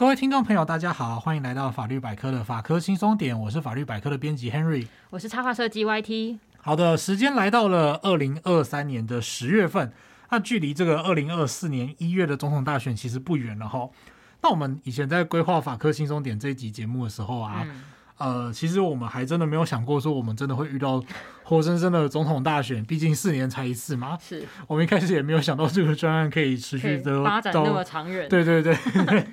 各位听众朋友，大家好，欢迎来到法律百科的法科轻松点，我是法律百科的编辑 Henry，我是插画设计 YT。好的，时间来到了二零二三年的十月份，那距离这个二零二四年一月的总统大选其实不远了哈。那我们以前在规划法科轻松点这一集节目的时候啊。嗯呃，其实我们还真的没有想过说我们真的会遇到 活生生的总统大选，毕竟四年才一次嘛。是我们一开始也没有想到这个专案可以持续的发展那么长远。对对对，对。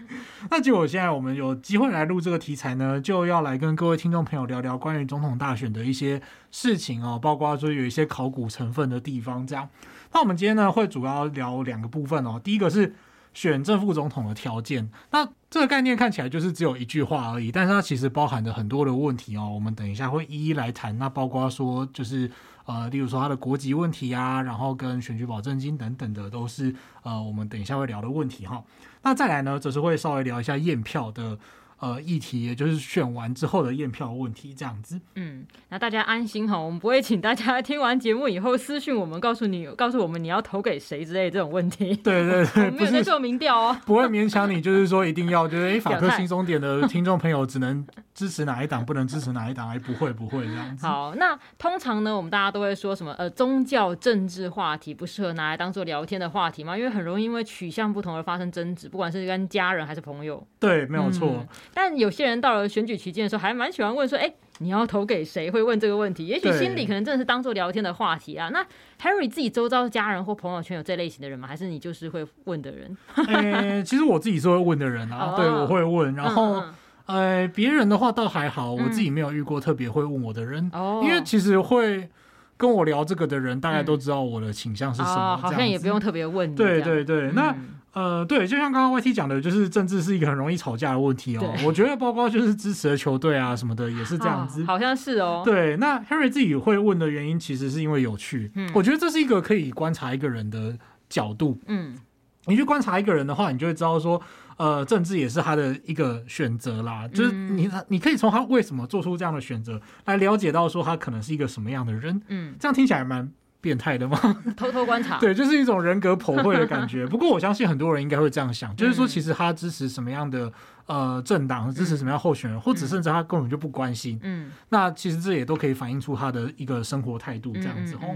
那结果现在我们有机会来录这个题材呢，就要来跟各位听众朋友聊聊关于总统大选的一些事情哦，包括说有一些考古成分的地方这样。那我们今天呢会主要聊两个部分哦，第一个是。选正副总统的条件，那这个概念看起来就是只有一句话而已，但是它其实包含着很多的问题哦。我们等一下会一一来谈。那包括说，就是呃，例如说他的国籍问题啊，然后跟选举保证金等等的，都是呃，我们等一下会聊的问题哈。那再来呢，则是会稍微聊一下验票的。呃，议题也就是选完之后的验票问题，这样子。嗯，那大家安心哈，我们不会请大家 听完节目以后私讯我们，告诉你，告诉我们你要投给谁之类的这种问题。对对对，没有在做民调哦，不会勉强你，就是说一定要就是哎，法科轻松点的听众朋友只能支持哪一党，不能支持哪一党，哎，不会不会这样子。好，那通常呢，我们大家都会说什么？呃，宗教政治话题不适合拿来当做聊天的话题嘛？因为很容易因为取向不同而发生争执，不管是跟家人还是朋友。对，没有错。嗯但有些人到了选举期间的时候，还蛮喜欢问说：“哎、欸，你要投给谁？”会问这个问题。也许心里可能真的是当做聊天的话题啊。那 Harry 自己周遭家人或朋友圈有这类型的人吗？还是你就是会问的人？欸、其实我自己是会问的人啊。对，我会问。然后，嗯嗯呃，别人的话倒还好，我自己没有遇过特别会问我的人。哦、嗯，因为其实会跟我聊这个的人，大概都知道我的倾向是什么、嗯哦，好像也不用特别问。对对对，那。嗯呃，对，就像刚刚 YT 讲的，就是政治是一个很容易吵架的问题哦。我觉得包括就是支持的球队啊什么的，也是这样子。哦，好像是哦。对，那 Harry 自己会问的原因，其实是因为有趣。嗯，我觉得这是一个可以观察一个人的角度。嗯，你去观察一个人的话，你就会知道说，呃，政治也是他的一个选择啦。就是你，你可以从他为什么做出这样的选择来了解到说他可能是一个什么样的人。嗯，这样听起来蛮。变态的吗？偷偷观察，对，就是一种人格剖绘的感觉。不过我相信很多人应该会这样想，就是说，其实他支持什么样的呃政党，支持什么样候选人，或者甚至他根本就不关心。嗯，那其实这也都可以反映出他的一个生活态度这样子哦。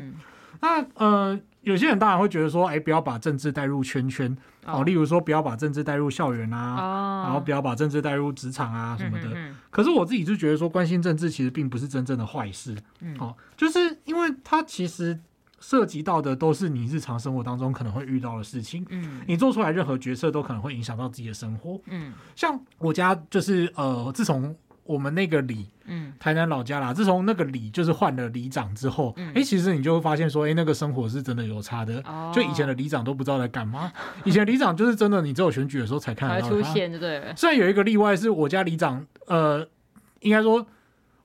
那呃，有些人当然会觉得说，哎，不要把政治带入圈圈哦，例如说不要把政治带入校园啊，然后不要把政治带入职场啊什么的。可是我自己就觉得说，关心政治其实并不是真正的坏事。嗯，好，就是因为他其实。涉及到的都是你日常生活当中可能会遇到的事情，嗯，你做出来任何决策都可能会影响到自己的生活，嗯，像我家就是呃，自从我们那个里，嗯，台南老家啦，自从那个里就是换了里长之后，哎、嗯，其实你就会发现说，哎，那个生活是真的有差的，哦，就以前的里长都不知道在干嘛，以前里长就是真的，你只有选举的时候才看得到他出现，对。虽然有一个例外是我家里长，呃，应该说。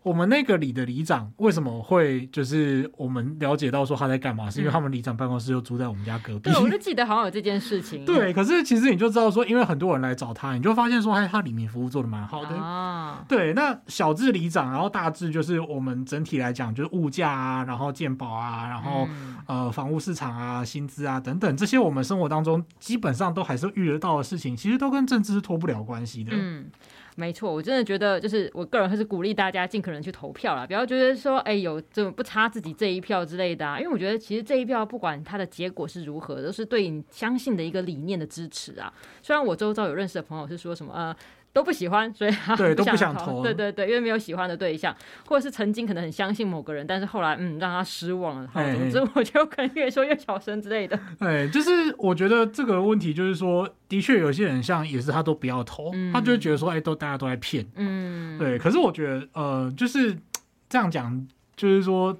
我们那个里的里长为什么会就是我们了解到说他在干嘛？是因为他们里长办公室就住在我们家隔壁。对，我就记得好像有这件事情。对，可是其实你就知道说，因为很多人来找他，你就发现说，哎，他里面服务做的蛮好的。啊。对，那小智里长，然后大致就是我们整体来讲，就是物价啊，然后健保啊，然后呃房屋市场啊，薪资啊等等这些，我们生活当中基本上都还是遇得到的事情，其实都跟政治是脱不了关系的。嗯。没错，我真的觉得，就是我个人还是鼓励大家尽可能去投票啦，不要觉得说，哎，有这种不差自己这一票之类的啊。因为我觉得，其实这一票不管它的结果是如何，都是对你相信的一个理念的支持啊。虽然我周遭有认识的朋友是说什么，呃。都不喜欢，所以他不想投，对，都不想投。对对对，因为没有喜欢的对象，或者是曾经可能很相信某个人，但是后来嗯让他失望了。好，总之我就可能越说越小声之类的。哎，就是我觉得这个问题就是说，的确有些人像也是他都不要投，嗯、他就会觉得说，哎，都大家都在骗。嗯，对。可是我觉得呃，就是这样讲，就是说。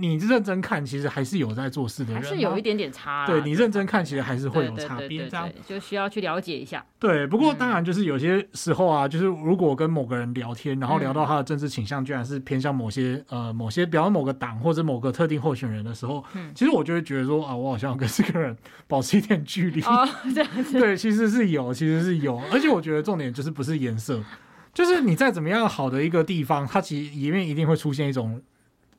你认真看，其实还是有在做事的人，还是有一点点差。对，你认真看，其实还是会有差别，这样就需要去了解一下。对，不过当然就是有些时候啊，就是如果跟某个人聊天，然后聊到他的政治倾向，居然是偏向某些呃某些，比方某个党或者某个特定候选人的时候，其实我就会觉得说啊，我好像跟这个人 保持一点距离。哦，这样子。对，其实是有，其实是有，而且我觉得重点就是不是颜色，就是你再怎么样好的一个地方，它其实里面一定会出现一种。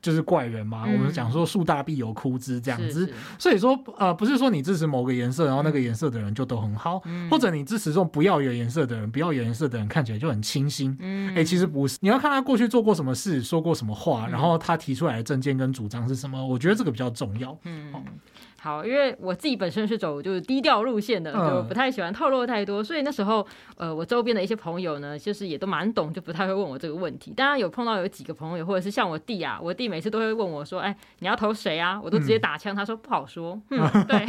就是怪人嘛。嗯、我们讲说树大必有枯枝这样子，所以说呃，不是说你支持某个颜色，然后那个颜色的人就都很好，嗯、或者你支持这种不要有颜色的人，不要有颜色的人看起来就很清新。哎、嗯欸，其实不是，你要看他过去做过什么事，说过什么话，嗯、然后他提出来的政见跟主张是什么，我觉得这个比较重要。嗯。哦好，因为我自己本身是走就是低调路线的，就不太喜欢透露太多，嗯、所以那时候呃，我周边的一些朋友呢，就是也都蛮懂，就不太会问我这个问题。当然有碰到有几个朋友，或者是像我弟啊，我弟每次都会问我说：“哎，你要投谁啊？”我都直接打枪，嗯、他说不好说。嗯，对，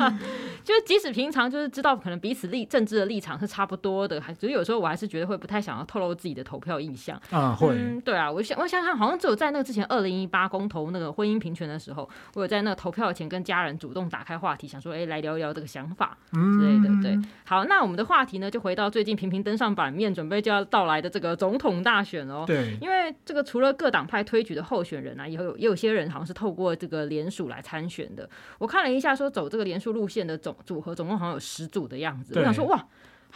就是即使平常就是知道可能彼此立政治的立场是差不多的，还只是有时候我还是觉得会不太想要透露自己的投票意向啊，会、嗯，对啊，我想我想想，好像只有在那个之前二零一八公投那个婚姻平权的时候，我有在那个投票前跟家人主动打开话。题想说，哎、欸，来聊一聊这个想法之类的，对。好，那我们的话题呢，就回到最近频频登上版面，准备就要到来的这个总统大选哦。对，因为这个除了各党派推举的候选人啊，也有也有些人好像是透过这个联署来参选的。我看了一下，说走这个联署路线的总组合，总共好像有十组的样子。我想说，哇。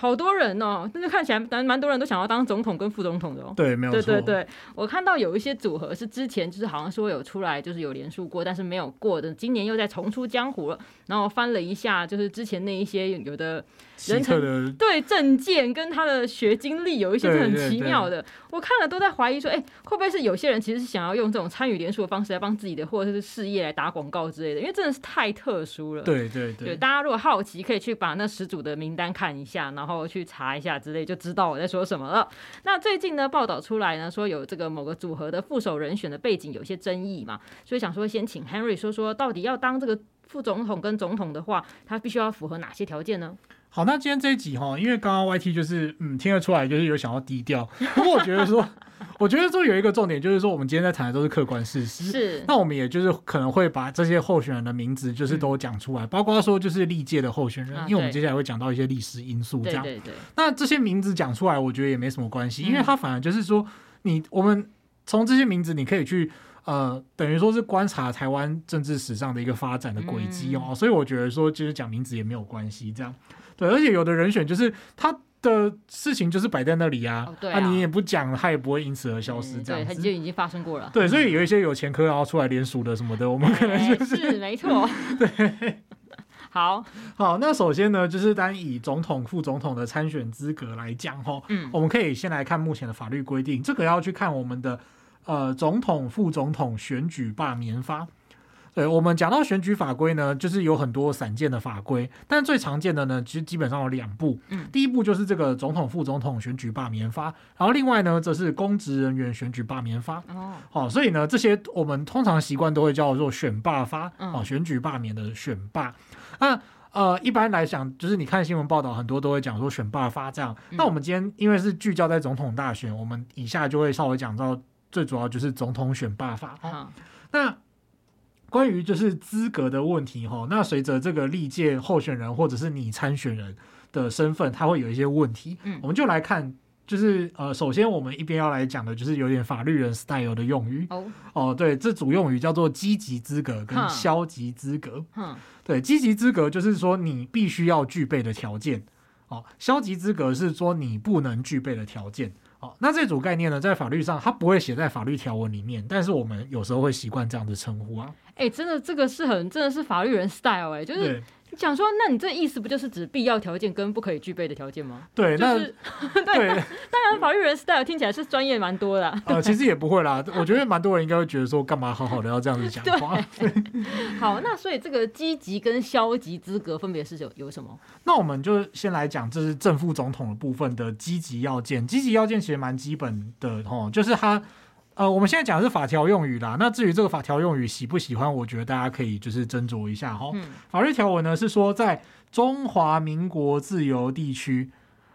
好多人哦，但是看起来蛮蛮多人都想要当总统跟副总统的哦。对，没有错。对对对，我看到有一些组合是之前就是好像说有出来就是有连署过，但是没有过的，今年又在重出江湖了。然后翻了一下，就是之前那一些有的人称对证件跟他的学经历有一些是很奇妙的。对对对，我看了都在怀疑说，哎，会不会是有些人其实是想要用这种参与连署的方式来帮自己的或者是事业来打广告之类的？因为真的是太特殊了。对对对，对，大家如果好奇，可以去把那十组的名单看一下，然后去查一下。之类就知道我在说什么了。那最近呢，报道出来呢，说有这个某个组合的副手人选的背景有些争议嘛，所以想说先请 Henry 说说，到底要当这个副总统跟总统的话，他必须要符合哪些条件呢？好，那今天这一集哈，因为刚刚 YT 就是嗯听得出来，就是有想要低调，不过我觉得说。我觉得说有一个重点，就是说我们今天在谈的都是客观事实。是，那我们也就是可能会把这些候选人的名字，就是都讲出来，嗯、包括说就是历届的候选人，啊、因为我们接下来会讲到一些历史因素，这样。对对对。那这些名字讲出来，我觉得也没什么关系，嗯、因为它反而就是说，你我们从这些名字，你可以去呃，等于说是观察台湾政治史上的一个发展的轨迹哦。嗯、所以我觉得说，其实讲名字也没有关系，这样。对，而且有的人选就是他。的事情就是摆在那里啊，那、哦啊啊、你也不讲，他也不会因此而消失，这样子。对，他就已经发生过了。对，所以有一些有前科然后出来连署的什么的，我们可能就是、欸、是没错。对，好好，那首先呢，就是单以总统、副总统的参选资格来讲哈，嗯，我们可以先来看目前的法律规定，这个要去看我们的呃总统、副总统选举罢免法。对，我们讲到选举法规呢，就是有很多散见的法规，但最常见的呢，其实基本上有两部。嗯，第一部就是这个总统、副总统选举罢免法，然后另外呢，则是公职人员选举罢免法。哦，好，所以呢，这些我们通常习惯都会叫做选罢法，哦，嗯、选举罢免的选罢。那呃，一般来讲，就是你看新闻报道，很多都会讲说选罢法这样。嗯、那我们今天因为是聚焦在总统大选，我们以下就会稍微讲到最主要就是总统选罢法。嗯，那。关于就是资格的问题哈，那随着这个历届候选人或者是你参选人的身份，他会有一些问题。嗯，我们就来看，就是呃，首先我们一边要来讲的就是有点法律人 style 的用语。哦哦，对，这组用语叫做积极资格跟消极资格。嗯，对，积极资格就是说你必须要具备的条件。哦，消极资格是说你不能具备的条件。哦，那这组概念呢，在法律上它不会写在法律条文里面，但是我们有时候会习惯这样子称呼啊。哎、欸，真的，这个是很真的是法律人 style 哎、欸，就是。你讲说，那你这意思不就是指必要条件跟不可以具备的条件吗？对，那 对，当然法律人 style 听起来是专业蛮多的、啊。呃，其实也不会啦，我觉得蛮多人应该会觉得说，干嘛好好的要这样子讲话？好，那所以这个积极跟消极资格分别是有有什么？那我们就先来讲，这是正副总统的部分的积极要件。积极要件其实蛮基本的哦，就是他。呃，我们现在讲的是法条用语啦。那至于这个法条用语喜不喜欢，我觉得大家可以就是斟酌一下哈。嗯、法律条文呢是说，在中华民国自由地区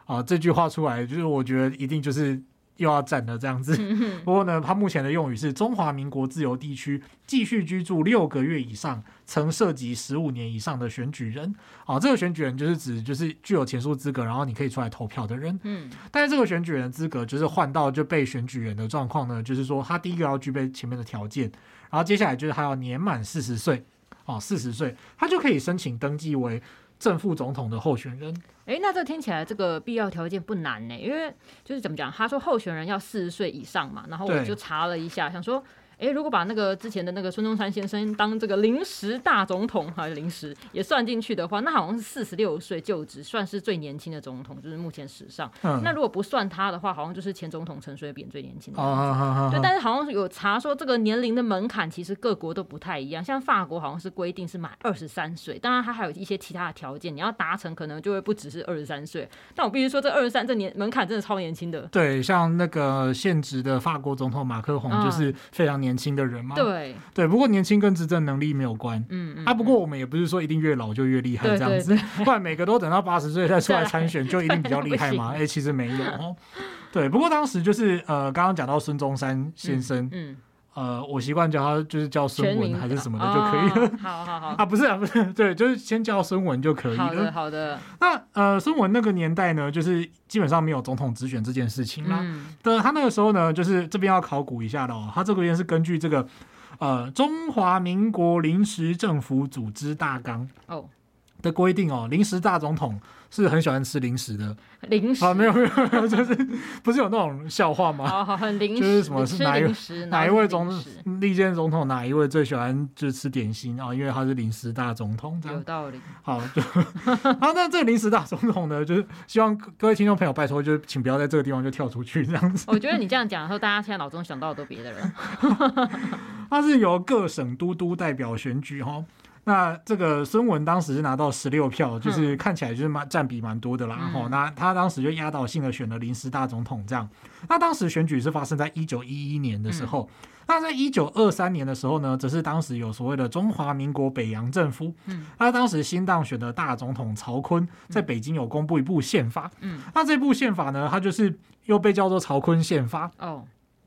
啊、呃，这句话出来就是我觉得一定就是。又要战了这样子，不过呢，他目前的用语是中华民国自由地区继续居住六个月以上，曾涉及十五年以上的选举人。啊，这个选举人就是指就是具有前述资格，然后你可以出来投票的人。嗯，但是这个选举人的资格就是换到就被选举人的状况呢，就是说他第一个要具备前面的条件，然后接下来就是他要年满四十岁，哦，四十岁他就可以申请登记为正副总统的候选人。哎，那这听起来这个必要条件不难呢？因为就是怎么讲，他说候选人要四十岁以上嘛，然后我就查了一下，想说，哎，如果把那个之前的那个孙中山先生当这个临时大总统还是临时也算进去的话，那好像是四十六岁就职，算是最年轻的总统，就是目前史上。嗯、那如果不算他的话，好像就是前总统陈水扁最年轻的。哦，对，但是好像有查说这个年龄的门槛其实各国都不太一样，像法国好像是规定是满二十三岁，当然他还有一些其他的条件，你要达成可能就会不只是二十三岁。但我必须说，这二十三这年门槛真的超年轻的。对，像那个现职的法国总统马克宏就是非常年轻的人嘛。对对，不过年轻跟执政能力没有关。嗯嗯。啊，不过我们也不是说一定越老就越厉害这样子，不然每个都等到八十岁再出来参选，就一定比较厉害吗？哎、欸，其实没有哦。对，不过当时就是呃，刚刚讲到孙中山先生，嗯。嗯呃，我习惯叫他就是叫孙文还是什么的就可以了。哦、好好好 啊，不是啊，不是，对，就是先叫孙文就可以了。好的，好的。那呃，孙文那个年代呢，就是基本上没有总统直选这件事情啦。嗯。的他那个时候呢，就是这边要考古一下的哦。他这个边是根据这个呃《中华民国临时政府组织大纲》哦的规定哦，临时大总统。是很喜欢吃零食的零食啊，没有没有，就是不是有那种笑话吗？好好很零食，就是什么是哪一哪一位总历届总统哪一位最喜欢就是吃点心啊？因为他是零食大总统，有道理。好，就 好，那这个零食大总统呢，就是希望各位听众朋友拜托，就是请不要在这个地方就跳出去这样子。我觉得你这样讲的时候，大家现在脑中想到的都别的人。他是由各省都督代表选举哈。那这个孙文当时是拿到十六票，就是看起来就是蛮占比蛮多的啦。然后、嗯、那他当时就压倒性的选了临时大总统这样。那当时选举是发生在一九一一年的时候。嗯、那在一九二三年的时候呢，则是当时有所谓的中华民国北洋政府。嗯。那当时新当选的大总统曹锟在北京有公布一部宪法。嗯。那这部宪法呢，它就是又被叫做曹锟宪法。哦。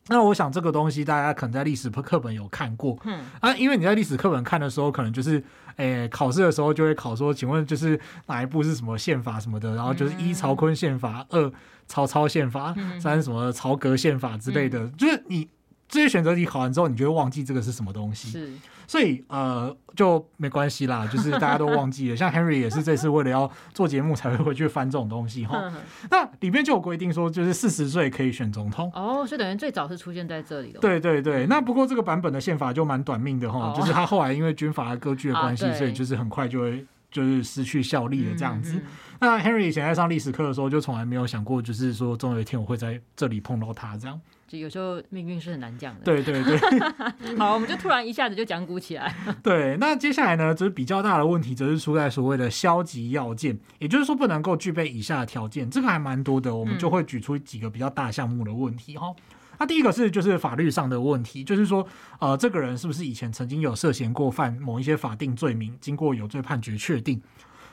那我想这个东西大家可能在历史课本有看过，嗯。啊，因为你在历史课本看的时候，可能就是，诶、欸，考试的时候就会考说，请问就是哪一部是什么宪法什么的，然后就是一曹锟宪法，二曹操宪法，三什么曹格宪法之类的，嗯、就是你这些选择题考完之后，你就会忘记这个是什么东西。是。所以呃就没关系啦，就是大家都忘记了。像 Henry 也是这次为了要做节目才会回去翻这种东西哈。那里面就有规定说，就是四十岁可以选总统。哦，所以等于最早是出现在这里的。对对对，那不过这个版本的宪法就蛮短命的哈，就是他后来因为军阀割据的关系，所以就是很快就会就是失去效力了这样子。那 Henry 以前在上历史课的时候，就从来没有想过，就是说总有一天我会在这里碰到他这样。就有时候命运是很难讲的。对对对。好，我们就突然一下子就讲古起来。对，那接下来呢，就是比较大的问题，则是出在所谓的消极要件，也就是说不能够具备以下的条件。这个还蛮多的，我们就会举出几个比较大项目的问题哈。那、第一个是就是法律上的问题，就是说呃，这个人是不是以前曾经有涉嫌过犯某一些法定罪名，经过有罪判决确定。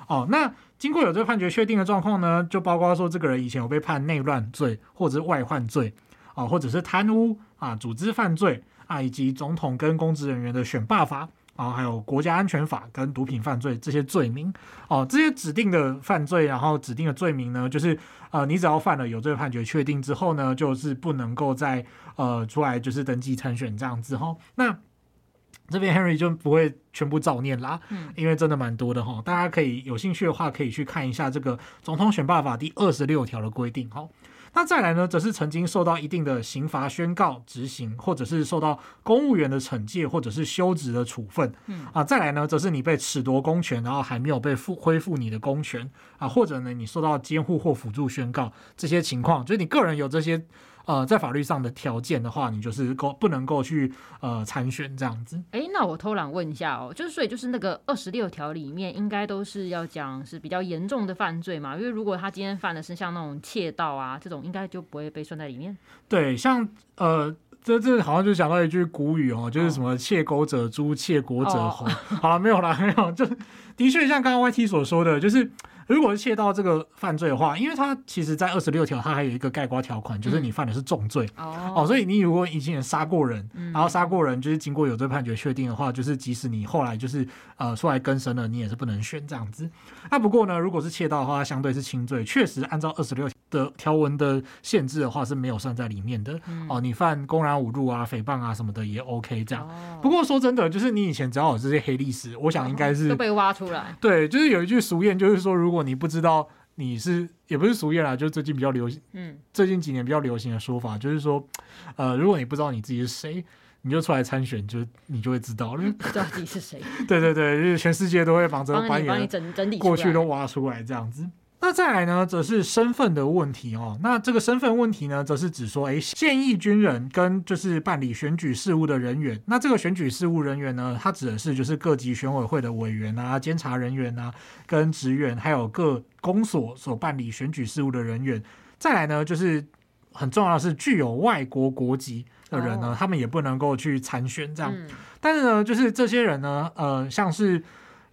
哦，那经过有罪判决确定的状况呢，就包括说这个人以前有被判内乱罪或者是外患罪，啊，或者是贪污啊、组织犯罪啊，以及总统跟公职人员的选罢法啊，还有国家安全法跟毒品犯罪这些罪名。哦，这些指定的犯罪，然后指定的罪名呢，就是呃，你只要犯了有罪判决确定之后呢，就是不能够再呃出来就是登记参选这样子哈。那这边 Henry 就不会全部照念啦，嗯，因为真的蛮多的哈，大家可以有兴趣的话，可以去看一下这个总统选罢法第二十六条的规定哈。那再来呢，则是曾经受到一定的刑罚宣告执行，或者是受到公务员的惩戒，或者是休职的处分，嗯啊，再来呢，则是你被褫夺公权，然后还没有被复恢复你的公权啊，或者呢，你受到监护或辅助宣告这些情况，就是你个人有这些。呃，在法律上的条件的话，你就是够不能够去呃参选这样子。哎、欸，那我偷懒问一下哦，就是所以就是那个二十六条里面，应该都是要讲是比较严重的犯罪嘛？因为如果他今天犯的是像那种窃盗啊这种，应该就不会被算在里面。对，像呃，这这好像就讲到一句古语哦，就是什么“窃狗者诛，窃国者侯”。哦、好了，没有了，没有，就的确像刚刚 YT 所说的就是。如果是窃盗这个犯罪的话，因为它其实，在二十六条，它还有一个盖瓜条款，就是你犯的是重罪、嗯、哦，哦，所以你如果以前杀过人，嗯、然后杀过人，就是经过有罪判决确定的话，就是即使你后来就是呃出来更生了，你也是不能选这样子。那不过呢，如果是窃盗的话，它相对是轻罪，确实按照二十六的条文的限制的话是没有算在里面的、嗯、哦。你犯公然侮辱啊、诽谤啊什么的也 OK 这样。哦、不过说真的，就是你以前只要有这些黑历史，我想应该是、哦、都被挖出来。对，就是有一句俗谚，就是说如果如果你不知道你是，也不是俗谚啦，就是最近比较流行，嗯，最近几年比较流行的说法，就是说，呃，如果你不知道你自己是谁，你就出来参选，就你就会知道了，知道自己是谁。对对对，就是全世界都会忙着把你整整理过去都挖出来这样子。那再来呢，则是身份的问题哦。那这个身份问题呢，则是指说，哎，现役军人跟就是办理选举事务的人员。那这个选举事务人员呢，他指的是就是各级选委会的委员啊、监察人员啊、跟职员，还有各公所所办理选举事务的人员。再来呢，就是很重要的是，具有外国国籍的人呢，他们也不能够去参选这样。但是呢，就是这些人呢，呃，像是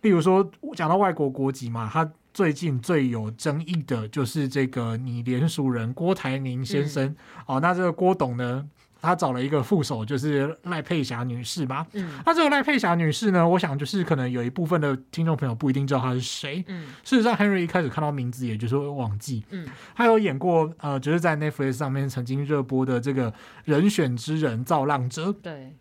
例如说讲到外国国籍嘛，他。最近最有争议的就是这个你联署人郭台铭先生、嗯、哦，那这个郭董呢，他找了一个副手，就是赖佩霞女士吧。嗯，那这个赖佩霞女士呢，我想就是可能有一部分的听众朋友不一定知道她是谁。嗯，事实上，Henry 一开始看到名字，也就是会忘记。嗯，他有演过呃，就是在 Netflix 上面曾经热播的这个人选之人造浪者。对。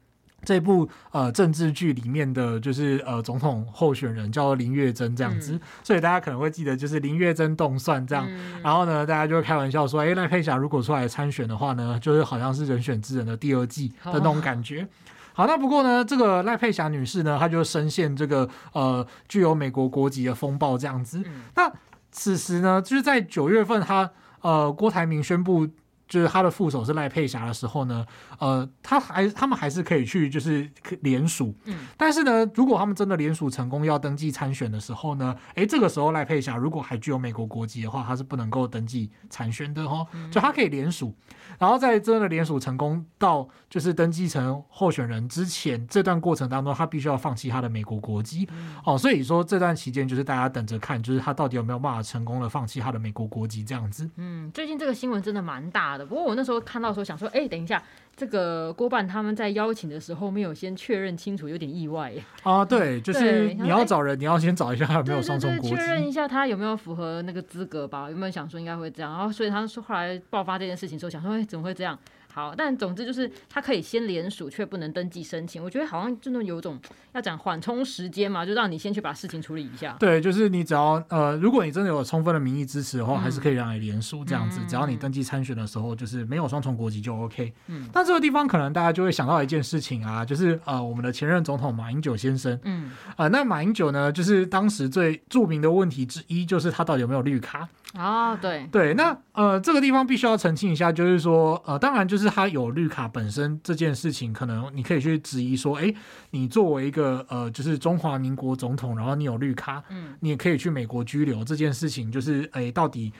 这部呃政治剧里面的就是呃总统候选人叫林月珍这样子，嗯、所以大家可能会记得就是林月珍动算这样，嗯、然后呢大家就会开玩笑说，哎赖佩霞如果出来参选的话呢，就是好像是人选之人的第二季的那种感觉。好，好，那不过呢这个赖佩霞女士呢，她就深陷这个呃具有美国国籍的风暴这样子。嗯、那此时呢就是在九月份她，她呃郭台铭宣布。就是他的副手是赖佩霞的时候呢，呃，他还他们还是可以去就是联署，嗯，但是呢，如果他们真的联署成功要登记参选的时候呢，诶，这个时候赖佩霞如果还具有美国国籍的话，他是不能够登记参选的哦，就他可以联署，然后在真的联署成功到就是登记成候选人之前这段过程当中，他必须要放弃他的美国国籍，哦，所以说这段期间就是大家等着看，就是他到底有没有办法成功的放弃他的美国国籍这样子。嗯，最近这个新闻真的蛮大的。不过我那时候看到的时候想说，哎、欸，等一下，这个郭办他们在邀请的时候没有先确认清楚，有点意外耶。啊，对，就是你要找人，你要先找一下他有没有双重国籍，确认一下他有没有符合那个资格吧？有没有想说应该会这样？然后所以他说后来爆发这件事情的时候，想说，哎、欸，怎么会这样？好，但总之就是他可以先联署，却不能登记申请。我觉得好像真的有种要讲缓冲时间嘛，就让你先去把事情处理一下。对，就是你只要呃，如果你真的有充分的民意支持的话，嗯、还是可以让你联署这样子。嗯、只要你登记参选的时候，就是没有双重国籍就 OK。嗯，那这个地方可能大家就会想到一件事情啊，就是呃，我们的前任总统马英九先生。嗯，啊、呃，那马英九呢，就是当时最著名的问题之一，就是他到底有没有绿卡。哦，对对，那呃，这个地方必须要澄清一下，就是说，呃，当然就是他有绿卡本身这件事情，可能你可以去质疑说，哎，你作为一个呃，就是中华民国总统，然后你有绿卡，嗯，你也可以去美国居留这件事情，就是哎，到底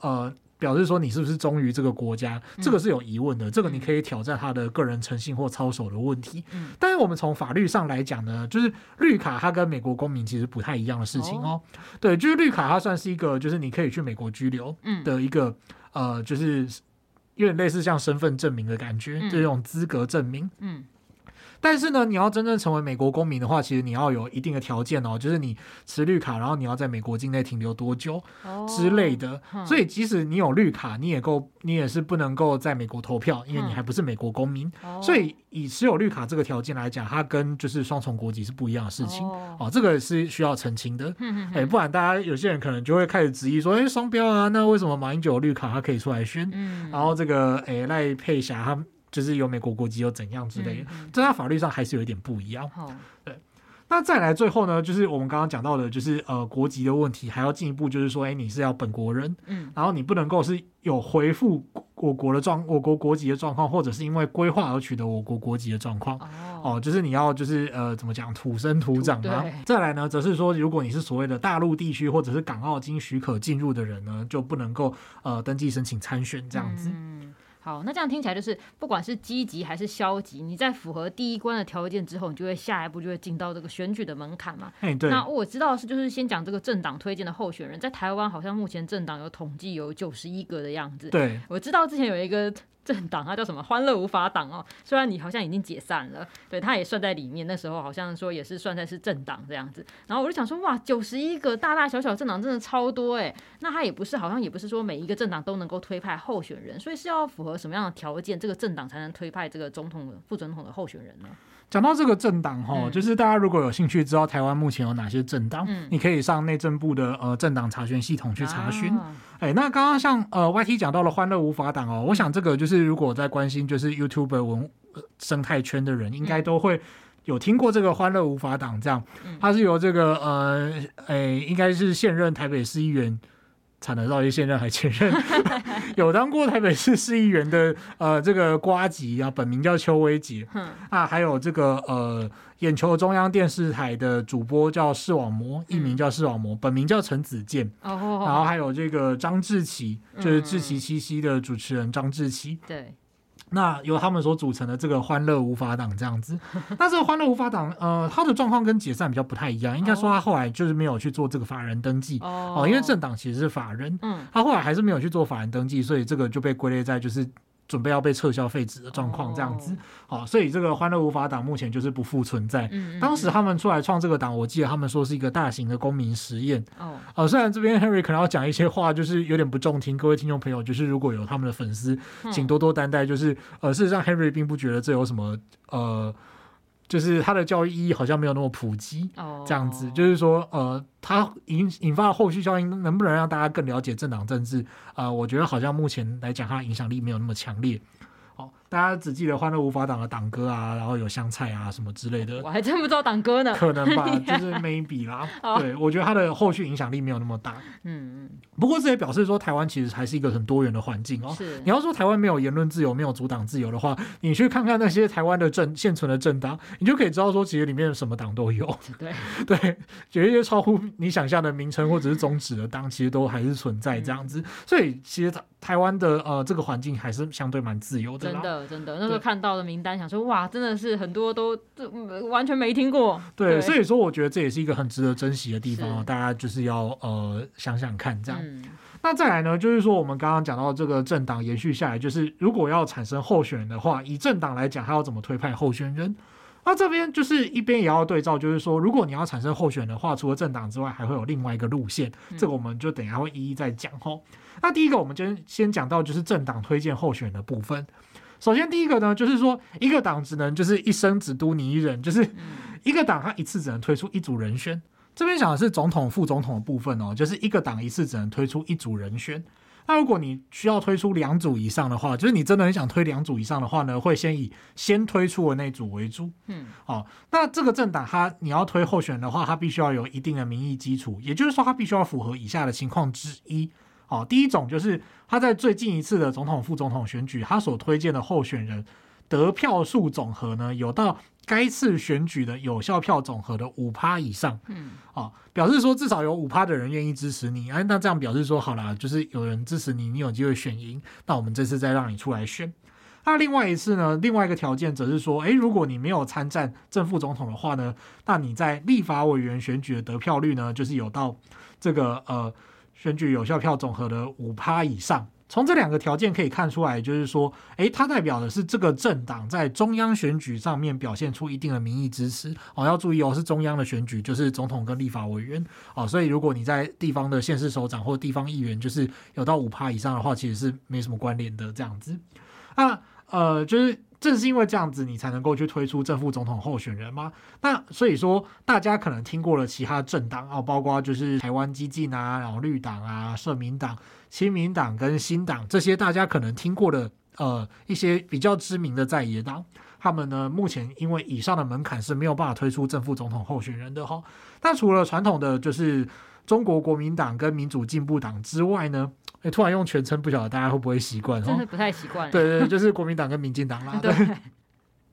呃。表示说你是不是忠于这个国家，这个是有疑问的，这个你可以挑战他的个人诚信或操守的问题。但是我们从法律上来讲呢，就是绿卡它跟美国公民其实不太一样的事情哦。对，就是绿卡它算是一个，就是你可以去美国居留的一个，呃，就是有点类似像身份证明的感觉，这种资格证明。嗯。但是呢，你要真正成为美国公民的话，其实你要有一定的条件哦，就是你持绿卡，然后你要在美国境内停留多久之类的。哦、所以即使你有绿卡，你也够，你也是不能够在美国投票，因为你还不是美国公民。哦、所以以持有绿卡这个条件来讲，它跟就是双重国籍是不一样的事情哦，哦。这个是需要澄清的。嗯嗯。哎，不然大家有些人可能就会开始质疑说，哎，双标啊，那为什么马英九有绿卡他可以出来选？嗯。然后这个哎赖佩霞他。就是有美国国籍又怎样之类的，在法律上还是有一点不一样。对。那再来最后呢，就是我们刚刚讲到的，就是呃国籍的问题，还要进一步就是说，哎，你是要本国人，嗯，然后你不能够是有回复我国的状，我国国籍的状况，或者是因为规划而取得我国国籍的状况。哦，就是你要就是呃怎么讲土生土长啊。再来呢，则是说，如果你是所谓的大陆地区或者是港澳经许可进入的人呢，就不能够呃登记申请参选这样子。嗯。好，那这样听起来就是，不管是积极还是消极，你在符合第一关的条件之后，你就会下一步就会进到这个选举的门槛嘛。那我知道的是，就是先讲这个政党推荐的候选人，在台湾好像目前政党有统计有九十一个的样子。对。我知道之前有一个。政党它叫什么？欢乐无法党哦。虽然你好像已经解散了，对，它也算在里面。那时候好像说也是算在是政党这样子。然后我就想说，哇，九十一个大大小小政党真的超多哎。那它也不是，好像也不是说每一个政党都能够推派候选人，所以是要符合什么样的条件，这个政党才能推派这个总统副总统的候选人呢？讲到这个政党哈，嗯、就是大家如果有兴趣知道台湾目前有哪些政党，嗯、你可以上内政部的呃政党查询系统去查询。哎、啊欸，那刚刚像呃 YT 讲到了欢乐无法党哦，我想这个就是如果在关心就是 YouTuber 文生态圈的人，应该都会有听过这个欢乐无法党。这样，它是由这个呃，诶，应该是现任台北市议员。惨了，到底现任还前任？有当过台北市市议员的呃，这个瓜吉啊，本名叫邱威杰。嗯、啊，还有这个呃，眼球中央电视台的主播叫视网膜，艺名叫视网膜，本名叫陈子健。哦，然后还有这个张志奇，就是志奇七夕的主持人张志奇。对。那由他们所组成的这个欢乐无法党这样子，那这个欢乐无法党，呃，他的状况跟解散比较不太一样，应该说他后来就是没有去做这个法人登记。哦，因为政党其实是法人，嗯，他后来还是没有去做法人登记，所以这个就被归类在就是。准备要被撤销废止的状况，这样子，好、oh. 哦，所以这个欢乐无法党目前就是不复存在。嗯，当时他们出来创这个党，我记得他们说是一个大型的公民实验。哦，呃，虽然这边 Henry 可能要讲一些话，就是有点不中听，各位听众朋友，就是如果有他们的粉丝，请多多担待。就是呃，事实上 Henry 并不觉得这有什么呃。就是它的教育意义好像没有那么普及，这样子，就是说，呃，它引引发的后续效应能不能让大家更了解政党政治？呃，我觉得好像目前来讲，它的影响力没有那么强烈。大家只记得欢乐无法党的党歌啊，然后有香菜啊什么之类的。我还真不知道党歌呢。可能吧，就是 maybe 啦。对，我觉得它的后续影响力没有那么大。嗯嗯。不过这也表示说，台湾其实还是一个很多元的环境哦。是。你要说台湾没有言论自由，没有阻挡自由的话，你去看看那些台湾的政现存的政党，你就可以知道说，其实里面什么党都有。对 对，有一些超乎你想象的名称或者是宗旨的党，其实都还是存在这样子。所以其实台湾的呃这个环境还是相对蛮自由的。真的。真的，那时候看到的名单，想说哇，真的是很多都完全没听过。对，对，所以说我觉得这也是一个很值得珍惜的地方，哦大家就是要呃想想看这样。嗯、那再来呢，就是说我们刚刚讲到这个政党延续下来，就是如果要产生候选人的话，以政党来讲，他要怎么推派候选人？那这边就是一边也要对照，就是说如果你要产生候选人的话，除了政党之外，还会有另外一个路线，嗯、这个我们就等一下会一一再讲哈。那第一个，我们先先讲到就是政党推荐候选人的部分。首先，第一个呢，就是说一个党只能就是一生只督你一人，就是一个党它一次只能推出一组人选。这边讲的是总统、副总统的部分哦，就是一个党一次只能推出一组人选。那如果你需要推出两组以上的话，就是你真的很想推两组以上的话呢，会先以先推出的那组为主。嗯，好，那这个政党它你要推候选的话，它必须要有一定的民意基础，也就是说，它必须要符合以下的情况之一。好，第一种就是他在最近一次的总统、副总统选举，他所推荐的候选人得票数总和呢，有到该次选举的有效票总和的五趴以上。嗯，啊，表示说至少有五趴的人愿意支持你。哎，那这样表示说，好啦，就是有人支持你，你有机会选赢。那我们这次再让你出来选。那另外一次呢，另外一个条件则是说，哎，如果你没有参战正副总统的话呢，那你在立法委员选举的得票率呢，就是有到这个呃。选举有效票总和的五趴以上，从这两个条件可以看出来，就是说，诶，它代表的是这个政党在中央选举上面表现出一定的民意支持。哦，要注意哦，是中央的选举，就是总统跟立法委员。哦，所以如果你在地方的县市首长或地方议员，就是有到五趴以上的话，其实是没什么关联的这样子。那，呃，就是。正是因为这样子，你才能够去推出正副总统候选人吗？那所以说，大家可能听过了其他政党啊，包括就是台湾基进啊，然后绿党啊、社民党、亲民党跟新党这些，大家可能听过的呃一些比较知名的在野党，他们呢目前因为以上的门槛是没有办法推出正副总统候选人的哈。那除了传统的就是中国国民党跟民主进步党之外呢？哎，突然用全称，不晓得大家会不会习惯？真的不太习惯。对对，就是国民党跟民进党啦。对。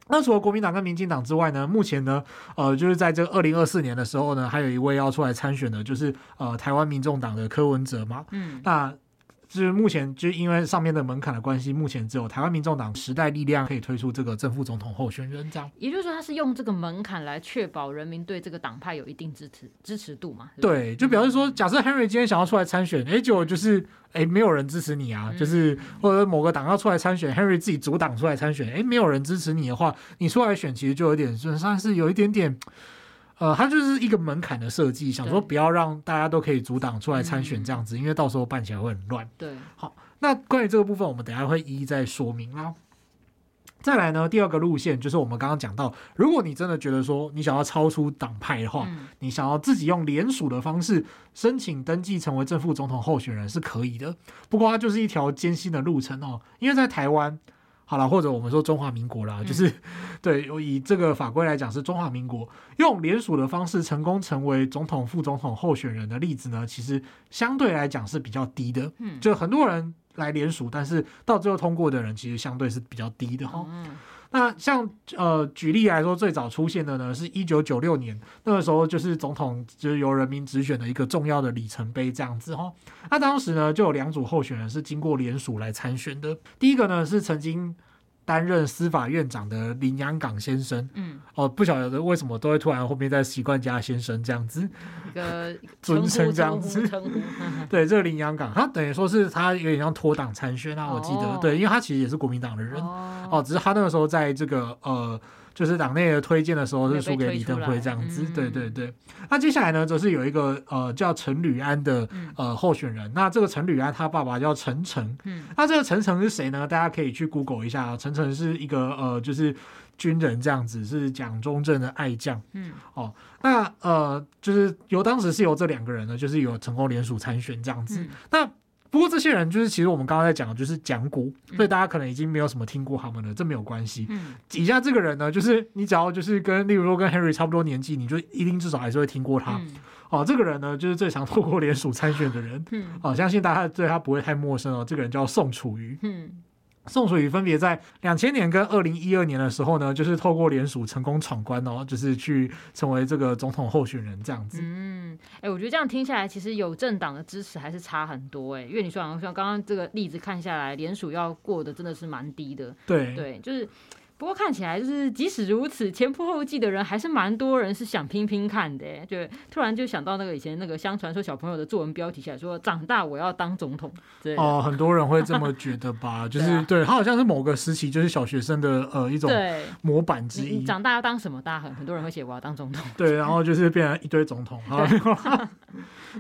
那除了国民党跟民进党之外呢，目前呢，呃，就是在这二零二四年的时候呢，还有一位要出来参选的，就是呃，台湾民众党的柯文哲嘛。嗯。那。就是目前，就因为上面的门槛的关系，目前只有台湾民众党时代力量可以推出这个正副总统候选人，这样。也就是说，他是用这个门槛来确保人民对这个党派有一定支持支持度嘛？对，就表示说，假设 Henry 今天想要出来参选，哎、欸，结果就是哎、欸，没有人支持你啊，就是或者某个党要出来参选，Henry 自己主党出来参选，哎、欸，没有人支持你的话，你出来选其实就有点算是有一点点。呃，它就是一个门槛的设计，想说不要让大家都可以阻挡出来参选这样子，嗯、因为到时候办起来会很乱。对，好，那关于这个部分，我们等一下会一一再说明啦。再来呢，第二个路线就是我们刚刚讲到，如果你真的觉得说你想要超出党派的话，嗯、你想要自己用联署的方式申请登记成为正副总统候选人是可以的，不过它就是一条艰辛的路程哦，因为在台湾。好了，或者我们说中华民国啦，就是、嗯、对，以这个法规来讲是中华民国用联署的方式成功成为总统、副总统候选人的例子呢，其实相对来讲是比较低的。嗯，就很多人来联署，但是到最后通过的人其实相对是比较低的哈。嗯那像呃，举例来说，最早出现的呢，是一九九六年那个时候，就是总统就是由人民直选的一个重要的里程碑这样子哈。那当时呢，就有两组候选人是经过联署来参选的。第一个呢，是曾经担任司法院长的林洋港先生，嗯，哦，不晓得为什么都会突然后面再习惯加先生这样子，一个 尊称这样子，对，这个林洋港，他等于说是他有点像脱党参选啊，我记得，哦、对，因为他其实也是国民党的人，哦，哦，只是他那个时候在这个呃。就是党内的推荐的时候是输给李登辉这样子，对对对。那接下来呢，则是有一个呃叫陈履安的呃候选人。那这个陈履安他爸爸叫陈诚，那这个陈诚是谁呢？大家可以去 Google 一下，陈诚是一个呃就是军人这样子，是蒋中正的爱将。嗯，哦，那呃就是由当时是由这两个人呢，就是有成功联署参选这样子。那不过这些人就是，其实我们刚刚在讲的就是讲古，所以大家可能已经没有什么听过他们了，这没有关系。嗯，以下这个人呢，就是你只要就是跟，例如说跟 Henry 差不多年纪，你就一定至少还是会听过他。嗯、哦，这个人呢，就是最常透过联署参选的人。嗯，哦，相信大家对他不会太陌生哦。这个人叫宋楚瑜。嗯。宋楚瑜分别在两千年跟二零一二年的时候呢，就是透过联署成功闯关哦，就是去成为这个总统候选人这样子。嗯，哎、欸，我觉得这样听下来，其实有政党的支持还是差很多哎、欸，因为你说像刚刚这个例子看下来，联署要过的真的是蛮低的。对对，就是。不过看起来就是，即使如此，前仆后继的人还是蛮多人是想拼拼看的。就突然就想到那个以前那个相传说小朋友的作文标题起来说，长大我要当总统。对哦，很多人会这么觉得吧？就是对，他好像是某个时期就是小学生的呃一种 模板之一。长大要当什么？大家很很多人会写我要当总统。对，然后就是变成一堆总统。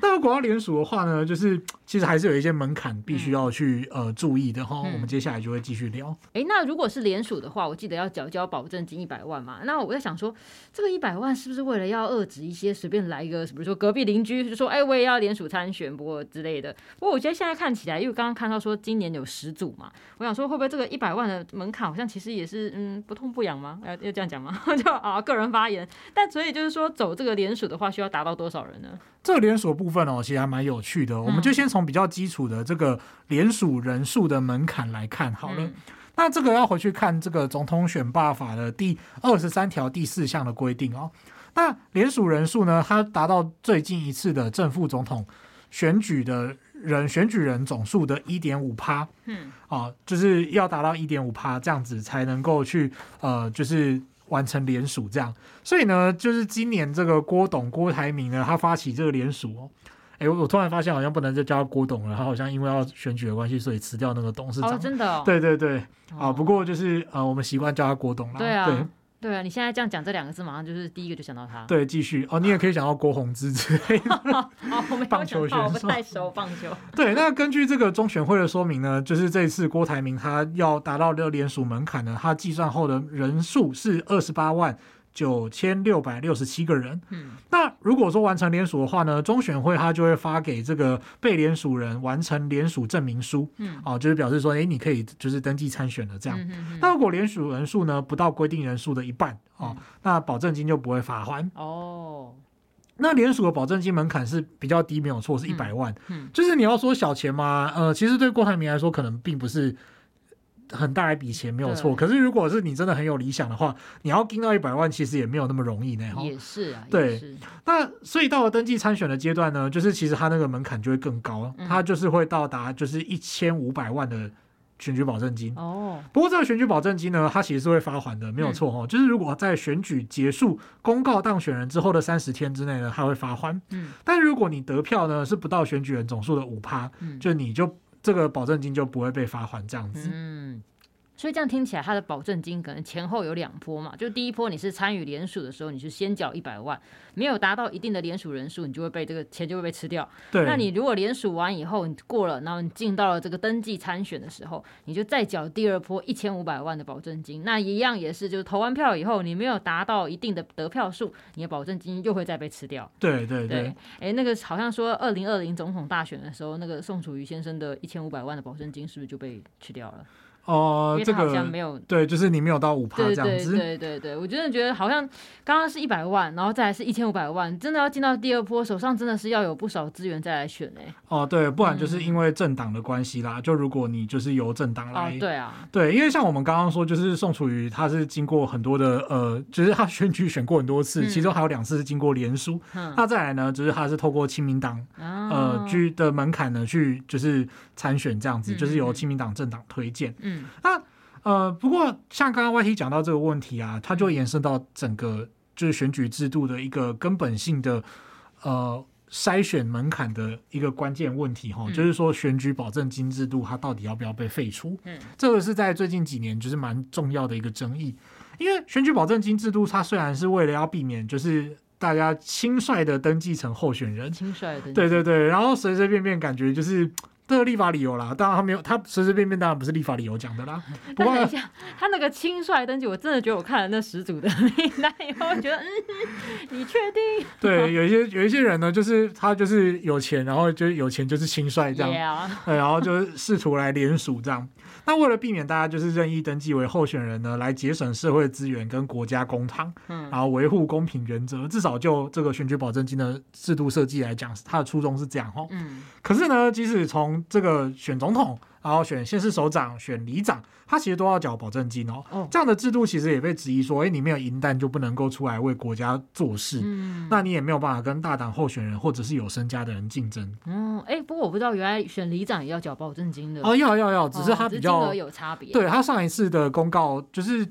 那如果要联署的话呢，就是其实还是有一些门槛必须要去、嗯、呃注意的哈。我们接下来就会继续聊。哎、欸，那如果是联署的话，我记得要缴交保证金一百万嘛。那我在想说，这个一百万是不是为了要遏制一些随便来一个，比如说隔壁邻居就说，哎、欸，我也要联署参选，不过之类的。不过我觉得现在看起来，因为刚刚看到说今年有十组嘛，我想说会不会这个一百万的门槛好像其实也是嗯不痛不痒吗？要要这样讲吗？就啊个人发言。但所以就是说走这个联署的话，需要达到多少人呢？这个联署部分哦，其实还蛮有趣的。嗯、我们就先从比较基础的这个联署人数的门槛来看好了。嗯、那这个要回去看这个总统选罢法的第二十三条第四项的规定哦。那联署人数呢，它达到最近一次的正副总统选举的人选举人总数的一点五趴。嗯，啊，就是要达到一点五趴这样子才能够去呃，就是。完成联署这样，所以呢，就是今年这个郭董郭台铭呢，他发起这个联署哦。哎、欸，我突然发现好像不能再叫他郭董了，他好像因为要选举的关系，所以辞掉那个董事长。哦，真的、哦？对对对，啊，不过就是呃，我们习惯叫他郭董了。对啊。对对啊，你现在这样讲这两个字，马上就是第一个就想到他。对，继续哦，你也可以想到郭宏志之类的。棒球选手，我不太熟棒球。对，那根据这个中选会的说明呢，就是这一次郭台铭他要达到这个联署门槛呢，他计算后的人数是二十八万。九千六百六十七个人。嗯，那如果说完成联署的话呢，中选会他就会发给这个被联署人完成联署证明书。嗯，哦，就是表示说，哎，你可以就是登记参选了这样。嗯、哼哼，那如果联署人数呢不到规定人数的一半，哦，嗯、那保证金就不会发还。哦，那联署的保证金门槛是比较低，没有错，是一百万。嗯，嗯，就是你要说小钱嘛？呃，其实对郭台铭来说，可能并不是。很大一笔钱没有错，可是如果是你真的很有理想的话，你要盯到一百万，其实也没有那么容易呢。也是啊，对。那所以到了登记参选的阶段呢，就是其实他那个门槛就会更高，他就是会到达就是一千五百万的选举保证金。哦。不过这个选举保证金呢，它其实是会发还的，没有错哦。就是如果在选举结束公告当选人之后的三十天之内呢，它会发还。嗯。但如果你得票呢是不到选举人总数的五趴，就你就。这个保证金就不会被发还这样子。所以这样听起来，他的保证金可能前后有两波嘛？就第一波，你是参与联署的时候，你是先缴一百万，没有达到一定的联署人数，你就会被这个钱就会被吃掉。对。那你如果联署完以后，你过了，然后你进到了这个登记参选的时候，你就再缴第二波一千五百万的保证金。那一样也是，就是投完票以后，你没有达到一定的得票数，你的保证金又会再被吃掉。对对对。哎，那个好像说二零二零总统大选的时候，那个宋楚瑜先生的一千五百万的保证金是不是就被吃掉了？哦，这个没有对，就是你没有到五趴这样子。对对对对，我真的觉得好像刚刚是一百万，然后再来是一千五百万，真的要进到第二波，手上真的是要有不少资源再来选哎。哦，对，不然就是因为政党的关系啦。嗯、就如果你就是由政党来，哦，对啊，对，因为像我们刚刚说，就是宋楚瑜他是经过很多的呃，就是他选举选过很多次，嗯、其中还有两次是经过联署。嗯、那再来呢，就是他是透过亲民党、哦、呃居的门槛呢去就是参选这样子，嗯、就是由亲民党政党推荐。嗯，那。呃，不过像刚刚 YT 讲到这个问题啊，它就会延伸到整个就是选举制度的一个根本性的呃筛选门槛的一个关键问题哈，嗯、就是说选举保证金制度它到底要不要被废除？嗯，这个是在最近几年就是蛮重要的一个争议，因为选举保证金制度它虽然是为了要避免就是大家轻率的登记成候选人，轻率的对对对，然后随随便便感觉就是。这个立法理由啦，当然他没有，他随随便便当然不是立法理由讲的啦。不过等一下，他那个轻率登记，我真的觉得我看了那十组的 名单以后，我觉得，嗯，你确定？对，有一些有一些人呢，就是他就是有钱，然后就有钱就是轻率这样. 对，然后就是试图来联署这样。那为了避免大家就是任意登记为候选人呢，来节省社会资源跟国家公帑，嗯，然后维护公平原则，至少就这个选举保证金的制度设计来讲，它的初衷是这样哦。嗯，可是呢，即使从这个选总统，然后选县市首长、选里长，他其实都要缴保证金哦。哦，这样的制度其实也被质疑说，哎，你没有银弹就不能够出来为国家做事，嗯，那你也没有办法跟大党候选人或者是有身家的人竞争。嗯，哎，不过我不知道原来选里长也要缴保证金的哦，要要要，只是他比较、哦、有差别。对他上一次的公告就是。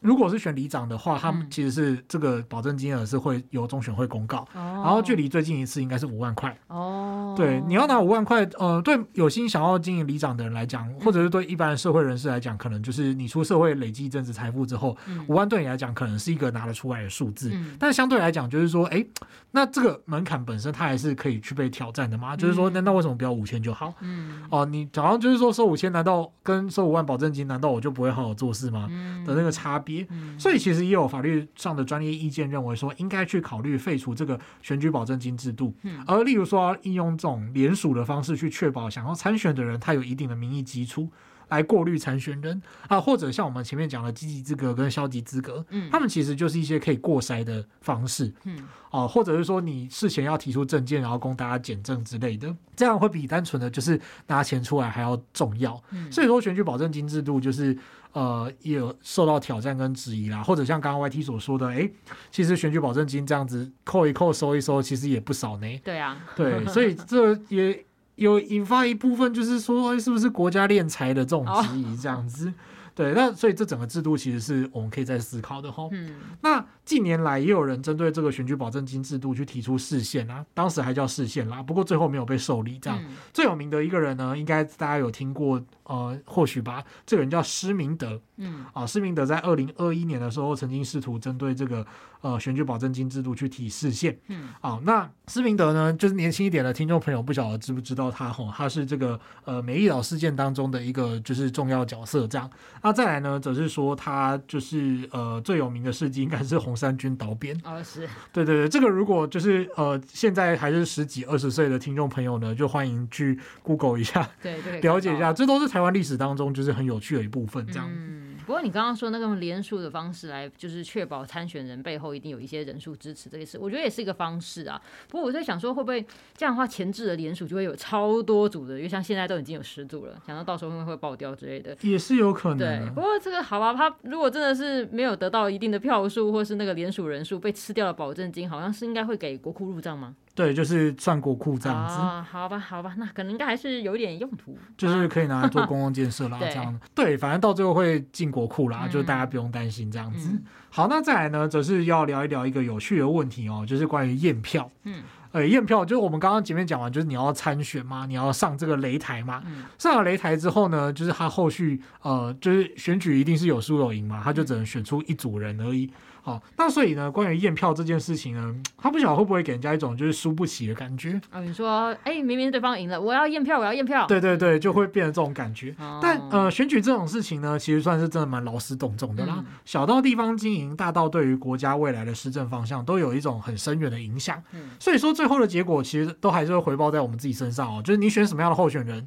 如果是选里长的话，他们其实是这个保证金额是会由中选会公告，嗯、然后距离最近一次应该是五万块。哦，对，你要拿五万块，呃，对有心想要经营里长的人来讲，或者是对一般社会人士来讲，可能就是你出社会累积一阵子财富之后，嗯、五万对你来讲可能是一个拿得出来的数字。嗯、但相对来讲，就是说，哎，那这个门槛本身它还是可以去被挑战的嘛？嗯、就是说，那那为什么不要五千就好？嗯，哦、呃，你假如就是说收五千，难道跟收五万保证金，难道我就不会好好做事吗？嗯、的那个差别。所以其实也有法律上的专业意见认为说，应该去考虑废除这个选举保证金制度，而例如说应用这种联署的方式去确保想要参选的人他有一定的民意基础。来过滤参选人啊，或者像我们前面讲的积极资格跟消极资格，嗯，他们其实就是一些可以过筛的方式，嗯，哦、啊，或者是说你事前要提出证件，然后供大家检证之类的，这样会比单纯的就是拿钱出来还要重要。嗯，所以说选举保证金制度就是呃也有受到挑战跟质疑啦，或者像刚刚 YT 所说的，哎、欸，其实选举保证金这样子扣一扣收一收，其实也不少呢。对啊，对，所以这也。有引发一部分就是说，是不是国家敛财的这种质疑这样子？Oh. 对，那所以这整个制度其实是我们可以再思考的吼。嗯，那近年来也有人针对这个选举保证金制度去提出释宪啊，当时还叫释宪啦，不过最后没有被受理。这样、嗯、最有名的一个人呢，应该大家有听过，呃，或许吧。这个人叫施明德。嗯，啊，施明德在二零二一年的时候曾经试图针对这个呃选举保证金制度去提释宪。嗯，啊，那施明德呢，就是年轻一点的听众朋友不晓得知不知道他吼，他是这个呃美丽岛事件当中的一个就是重要角色这样。那再来呢，则是说他就是呃最有名的事迹应该是红衫军倒编。哦，是。对对对，这个如果就是呃现在还是十几二十岁的听众朋友呢，就欢迎去 Google 一下，对，对，了解一下，这都是台湾历史当中就是很有趣的一部分这样。嗯不过你刚刚说那个联署的方式来，就是确保参选人背后一定有一些人数支持这个事，我觉得也是一个方式啊。不过我在想说，会不会这样的话，前置的联署就会有超多组的，因为像现在都已经有十组了，想到到时候会不会爆掉之类的，也是有可能。对，不过这个好吧，他如果真的是没有得到一定的票数，或是那个联署人数被吃掉了保证金，好像是应该会给国库入账吗？对，就是算国库这样子。啊，好吧，好吧，那可能应该还是有一点用途，就是可以拿来做 公共建设啦，这样的。对，反正到最后会进国库啦，就大家不用担心这样子。好，那再来呢，则是要聊一聊一个有趣的问题哦，就是关于验票。嗯，呃，验票就是我们刚刚前面讲完，就是你要参选嘛，你要上这个擂台嘛。上了擂台之后呢，就是他后续呃，就是选举一定是有输有赢嘛，他就只能选出一组人而已。好，那所以呢，关于验票这件事情呢，他不晓得会不会给人家一种就是输不起的感觉啊？你说，哎、欸，明明对方赢了，我要验票，我要验票。对对对，就会变成这种感觉。嗯、但呃，选举这种事情呢，其实算是真的蛮劳师动众的啦。嗯、小到地方经营，大到对于国家未来的施政方向，都有一种很深远的影响。嗯、所以说，最后的结果其实都还是会回报在我们自己身上哦。就是你选什么样的候选人。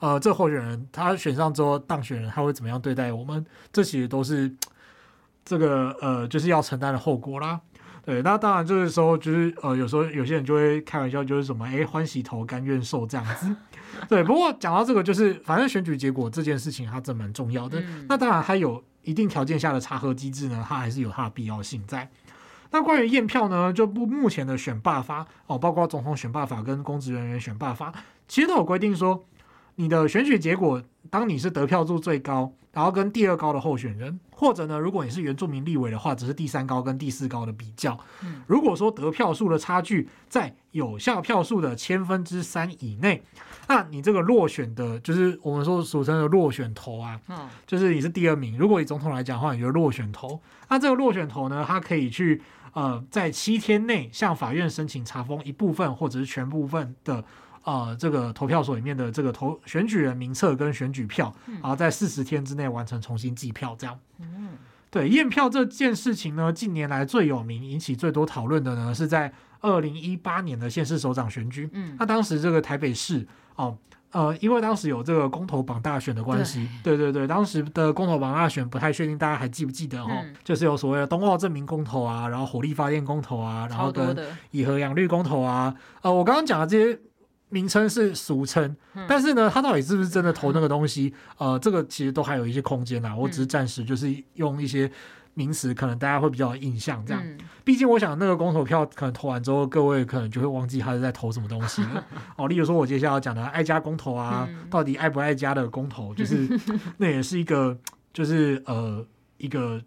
呃，这候选人他选上之后当选人，他会怎么样对待我们？这其实都是这个呃，就是要承担的后果啦。对，那当然这个时候就是呃，有时候有些人就会开玩笑，就是什么哎，欢喜投，甘愿受这样子。对，不过讲到这个，就是反正选举结果这件事情，它真蛮重要的。那当然还有一定条件下的查核机制呢，它还是有它的必要性在。那关于验票呢，就不目前的选罢法哦，包括总统选罢法跟公职人员选罢法，其实都有规定说，你的选举结果，当你是得票数最高，然后跟第二高的候选人，或者呢，如果你是原住民立委的话，只是第三高跟第四高的比较。如果说得票数的差距在有效票数的千分之三以内，那你这个落选的，就是我们说俗称的落选头啊，就是你是第二名。如果以总统来讲的话，你就落选头。那这个落选头呢，他可以去呃，在七天内向法院申请查封一部分或者是全部分的。呃，这个投票所里面的这个投选举人名册跟选举票，然后在四十天之内完成重新计票，这样。嗯，对，验票这件事情呢，近年来最有名、引起最多讨论的呢，是在二零一八年的县市首长选举。嗯，那当时这个台北市哦，呃，因为当时有这个公投榜大选的关系，对对对，当时的公投榜大选不太确定，大家还记不记得？哦，就是有所谓的东奥证明公投啊，然后火力发电公投啊，然后跟以核养绿公投啊。呃，我刚刚讲的这些。名称是俗称，但是呢，他到底是不是真的投那个东西？呃，这个其实都还有一些空间呐。我只是暂时就是用一些名词，可能大家会比较有印象。这样，毕竟我想那个公投票可能投完之后，各位可能就会忘记他是在投什么东西了。哦，例如说我接下来要讲的爱家公投啊，到底爱不爱家的公投，就是那也是一个，就是呃一个。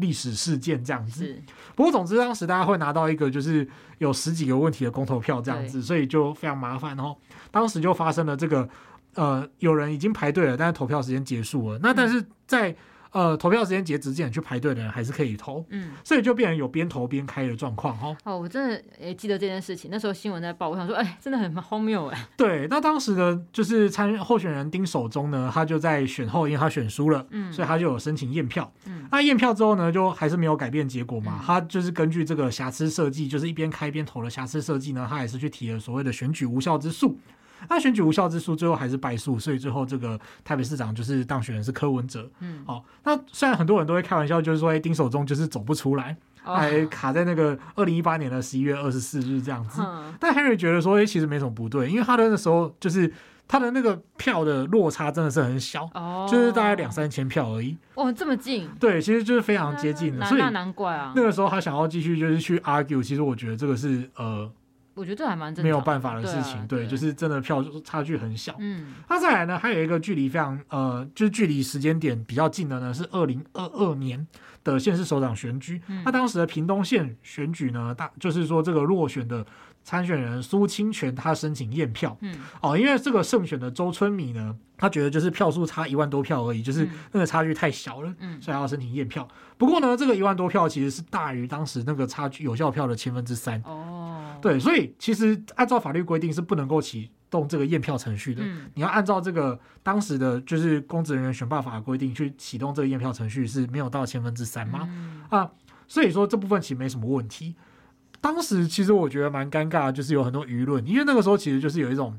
历史事件这样子，不过总之当时大家会拿到一个就是有十几个问题的公投票这样子，所以就非常麻烦。然后当时就发生了这个，呃，有人已经排队了，但是投票时间结束了。那但是在呃，投票时间截止之前去排队的人还是可以投，嗯，所以就变成有边投边开的状况哈。哦，我真的也记得这件事情，那时候新闻在报，我想说，哎、欸，真的很荒谬哎。对，那当时呢，就是参候选人丁守中呢，他就在选后，因为他选输了，嗯，所以他就有申请验票，嗯，那验票之后呢，就还是没有改变结果嘛，嗯、他就是根据这个瑕疵设计，就是一边开边投的瑕疵设计呢，他还是去提了所谓的选举无效之诉。那选举无效之诉最后还是败诉，所以最后这个台北市长就是当选人是柯文哲。嗯，好，那虽然很多人都会开玩笑，就是说，哎，丁守中就是走不出来，还卡在那个二零一八年的十一月二十四日这样子。但 Henry 觉得说，哎，其实没什么不对，因为他的那时候就是他的那个票的落差真的是很小，就是大概两三千票而已。哦，这么近？对，其实就是非常接近的，所以难怪啊。那个时候他想要继续就是去 argue，其实我觉得这个是呃。我觉得这还蛮正，没有办法的事情，对，啊、对，就是真的票差距很小。嗯，那再来呢，还有一个距离非常呃，就是距离时间点比较近的呢，是二零二二年的县市首长选举。嗯、那当时的屏东县选举呢，大就是说这个落选的参选人苏清泉他申请验票。嗯，哦，因为这个胜选的周春米呢。他觉得就是票数差一万多票而已，就是那个差距太小了，嗯，所以要申请验票。不过呢，这个一万多票其实是大于当时那个差距有效票的千分之三。哦，对，所以其实按照法律规定是不能够启动这个验票程序的。嗯，你要按照这个当时的就是公职人员选罢法的规定去启动这个验票程序是没有到千分之三吗？嗯，啊，所以说这部分其实没什么问题。当时其实我觉得蛮尴尬，就是有很多舆论，因为那个时候其实就是有一种。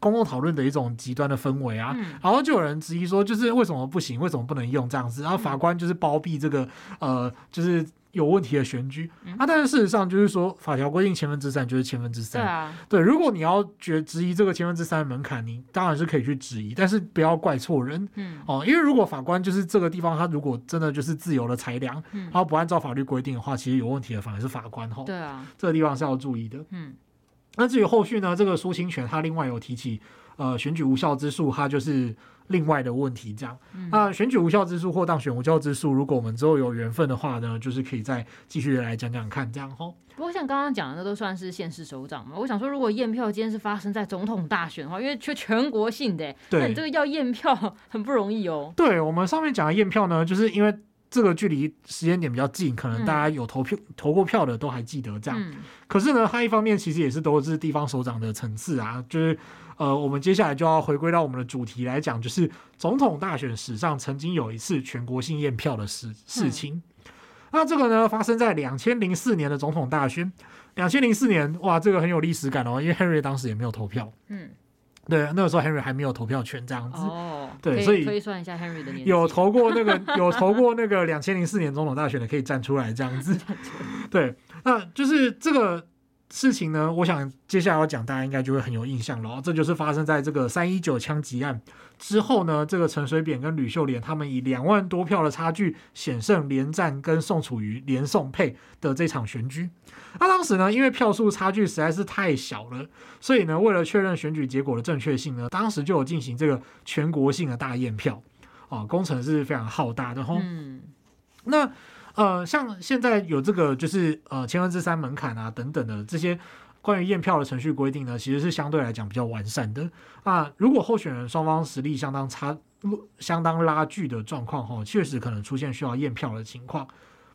公共讨论的一种极端的氛围啊，嗯、然后就有人质疑说，就是为什么不行，为什么不能用这样子？然后法官就是包庇这个呃，就是有问题的选举、嗯、啊。但是事实上就是说，法条规定千分之三就是千分之三。对啊，对。如果你要觉质疑这个千分之三的门槛，你当然是可以去质疑，但是不要怪错人。嗯哦，因为如果法官就是这个地方，他如果真的就是自由的裁量，嗯，然后不按照法律规定的话，其实有问题的反而是法官哈。对啊，这个地方是要注意的。嗯。那至于后续呢？这个苏清泉他另外有提起，呃，选举无效之诉，他就是另外的问题。这样，嗯、那选举无效之诉或当选无效之诉，如果我们之后有缘分的话呢，就是可以再继续来讲讲看，这样吼。不过像刚刚讲的，那都算是县市首长嘛。我想说，如果验票今天是发生在总统大选的话，因为却全国性的，对那你这个要验票 很不容易哦。对我们上面讲的验票呢，就是因为。这个距离时间点比较近，可能大家有投票、嗯、投过票的都还记得这样。嗯、可是呢，它一方面其实也是都是地方首长的层次啊，就是呃，我们接下来就要回归到我们的主题来讲，就是总统大选史上曾经有一次全国性验票的事事情。嗯、那这个呢，发生在两千零四年的总统大选。两千零四年，哇，这个很有历史感哦，因为 Henry 当时也没有投票。嗯。对，那个时候 Henry 还没有投票权，这样子。哦，对，所以推算一下 Henry 的年纪。有投过那个 有投过那个两千零四年总统大选的，可以站出来这样子。对，那就是这个。事情呢，我想接下来要讲，大家应该就会很有印象了。这就是发生在这个三一九枪击案之后呢，这个陈水扁跟吕秀莲他们以两万多票的差距险胜连战跟宋楚瑜连宋配的这场选举。那当时呢，因为票数差距实在是太小了，所以呢，为了确认选举结果的正确性呢，当时就有进行这个全国性的大验票啊，工程是非常浩大的。嗯，那。呃，像现在有这个就是呃千分之三门槛啊等等的这些关于验票的程序规定呢，其实是相对来讲比较完善的啊。如果候选人双方实力相当差、相当拉锯的状况哈，确实可能出现需要验票的情况。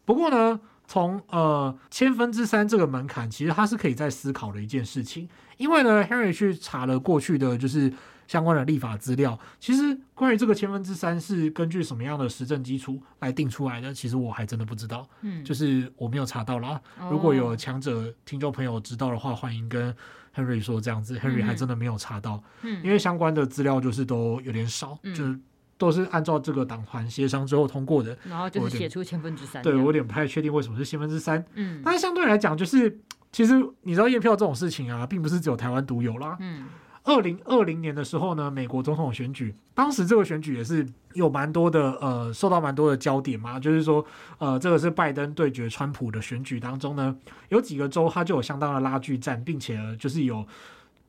不过呢，从呃千分之三这个门槛，其实它是可以在思考的一件事情，因为呢，Harry 去查了过去的就是。相关的立法资料，其实关于这个千分之三是根据什么样的实证基础来定出来的，其实我还真的不知道。嗯，就是我没有查到啦。如果有强者听众朋友知道的话，欢迎跟 Henry 说这样子。Henry 还真的没有查到，嗯，因为相关的资料就是都有点少，就是都是按照这个党团协商之后通过的，然后就是写出千分之三。对，我有点不太确定为什么是千分之三。嗯，但是相对来讲，就是其实你知道验票这种事情啊，并不是只有台湾独有啦。嗯。二零二零年的时候呢，美国总统选举，当时这个选举也是有蛮多的呃，受到蛮多的焦点嘛，就是说呃，这个是拜登对决川普的选举当中呢，有几个州它就有相当的拉锯战，并且就是有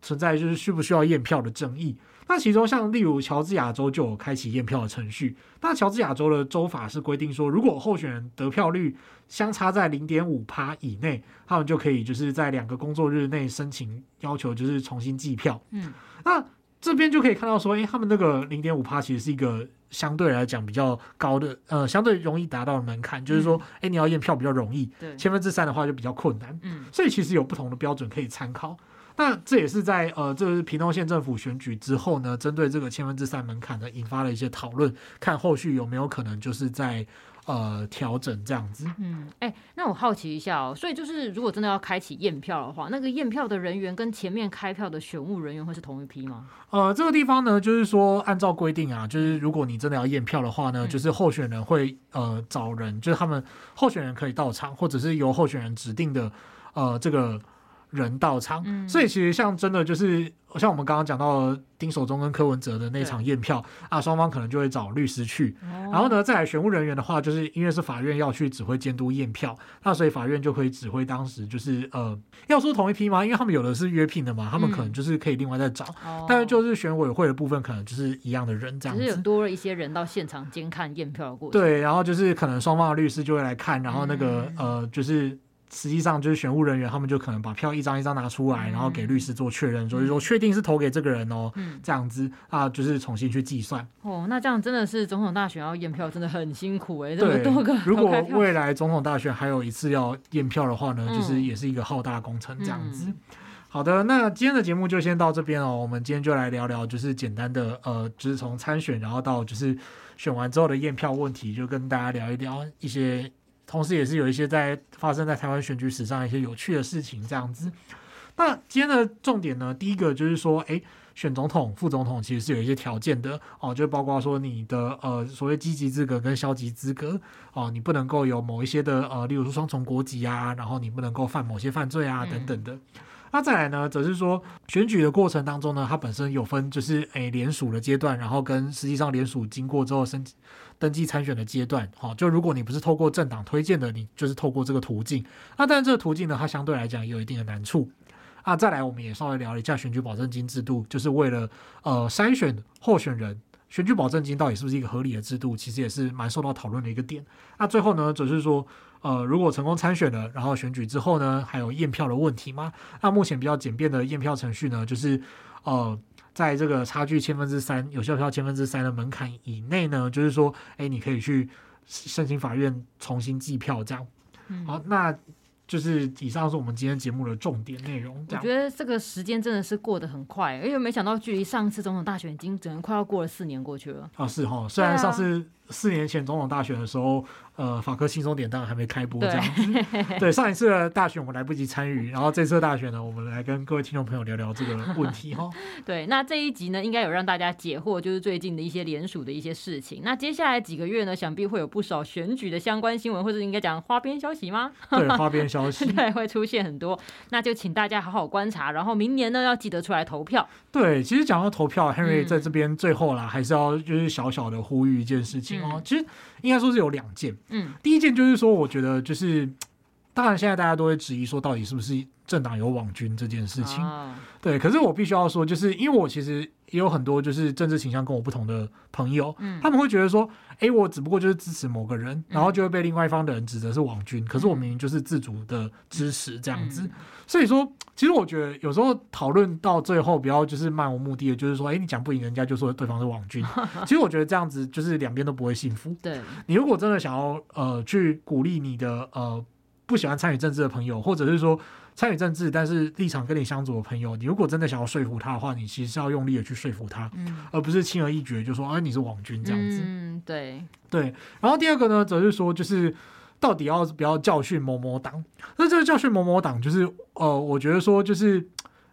存在就是需不需要验票的争议。那其中像例如乔治亚州就有开启验票的程序。那乔治亚州的州法是规定说，如果候选人得票率相差在零点五趴以内，他们就可以就是在两个工作日内申请要求就是重新计票。嗯，那这边就可以看到说，诶，他们那个零点五趴其实是一个相对来讲比较高的，呃，相对容易达到的门槛，就是说，诶，你要验票比较容易，对，千分之三的话就比较困难。嗯，所以其实有不同的标准可以参考。那这也是在呃，这是屏东县政府选举之后呢，针对这个千分之三门槛呢，引发了一些讨论，看后续有没有可能就是在呃调整这样子。嗯，哎、欸，那我好奇一下哦，所以就是如果真的要开启验票的话，那个验票的人员跟前面开票的选务人员会是同一批吗？呃，这个地方呢，就是说按照规定啊，就是如果你真的要验票的话呢，嗯、就是候选人会呃找人，就是他们候选人可以到场，或者是由候选人指定的呃这个。人到场，嗯、所以其实像真的就是像我们刚刚讲到丁守中跟柯文哲的那场验票啊，双方可能就会找律师去，哦、然后呢，再来选务人员的话，就是因为是法院要去指挥监督验票，那所以法院就可以指挥当时就是呃，要说同一批吗？因为他们有的是约聘的嘛，他们可能就是可以另外再找，嗯、但是就是选委会的部分可能就是一样的人这样子，只是有多了一些人到现场监看验票的过程。对，然后就是可能双方的律师就会来看，然后那个、嗯、呃就是。实际上就是选务人员，他们就可能把票一张一张拿出来，然后给律师做确认，所以说确定是投给这个人哦，这样子啊，就是重新去计算。哦，那这样真的是总统大选要验票，真的很辛苦哎，这么多个。如果未来总统大选还有一次要验票的话呢，就是也是一个浩大工程这样子。好的，那今天的节目就先到这边哦。我们今天就来聊聊，就是简单的呃，就是从参选然后到就是选完之后的验票问题，就跟大家聊一聊一些。同时，也是有一些在发生在台湾选举史上一些有趣的事情，这样子。那今天的重点呢，第一个就是说，诶，选总统、副总统其实是有一些条件的哦，就包括说你的呃所谓积极资格跟消极资格哦，你不能够有某一些的呃，例如说双重国籍啊，然后你不能够犯某些犯罪啊等等的。嗯那再来呢，则是说选举的过程当中呢，它本身有分就是诶联署的阶段，然后跟实际上联署经过之后申登记参选的阶段。好，就如果你不是透过政党推荐的，你就是透过这个途径。那但这个途径呢，它相对来讲也有一定的难处。啊，再来我们也稍微聊一下选举保证金制度，就是为了呃筛选候选人。选举保证金到底是不是一个合理的制度？其实也是蛮受到讨论的一个点。那最后呢，则是说，呃，如果成功参选了，然后选举之后呢，还有验票的问题吗？那目前比较简便的验票程序呢，就是呃，在这个差距千分之三、有效票千分之三的门槛以内呢，就是说，哎，你可以去申请法院重新计票，这样。好，那。就是以上是我们今天节目的重点内容。我觉得这个时间真的是过得很快，因为没想到距离上次总统大选已经整个快要过了四年过去了。啊，是哈，虽然上次四年前总统大选的时候。呃，法科轻松点当然还没开播这样子。对，对，上一次的大选我们来不及参与，然后这次的大选呢，我们来跟各位听众朋友聊聊这个问题哈。对，那这一集呢，应该有让大家解惑，就是最近的一些联署的一些事情。那接下来几个月呢，想必会有不少选举的相关新闻，或者应该讲花边消息吗？对，花边消息，对，会出现很多。那就请大家好好观察，然后明年呢，要记得出来投票。对，其实讲到投票，Henry 在这边最后啦，嗯、还是要就是小小的呼吁一件事情哦。嗯、其实应该说是有两件，嗯，第一件。就是说，我觉得就是，当然现在大家都会质疑说，到底是不是政党有网军这件事情？对，可是我必须要说，就是因为我其实也有很多就是政治倾向跟我不同的朋友，嗯他们会觉得说，哎，我只不过就是支持某个人，然后就会被另外一方的人指责是网军，可是我明明就是自主的支持这样子。所以说，其实我觉得有时候讨论到最后，不要就是漫无目的的，就是说，哎，你讲不赢人家，就说对方是网军。其实我觉得这样子就是两边都不会幸福。对，你如果真的想要呃去鼓励你的呃不喜欢参与政治的朋友，或者是说。参与政治，但是立场跟你相左的朋友，你如果真的想要说服他的话，你其实是要用力的去说服他，嗯、而不是轻而易举就说，哎，你是网军这样子。嗯，对对。然后第二个呢，则是说，就是到底要不要教训某某党？那这个教训某某党，就是呃，我觉得说，就是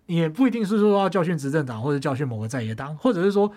也不一定是说要教训执政党或者教训某个在野党，或者是说，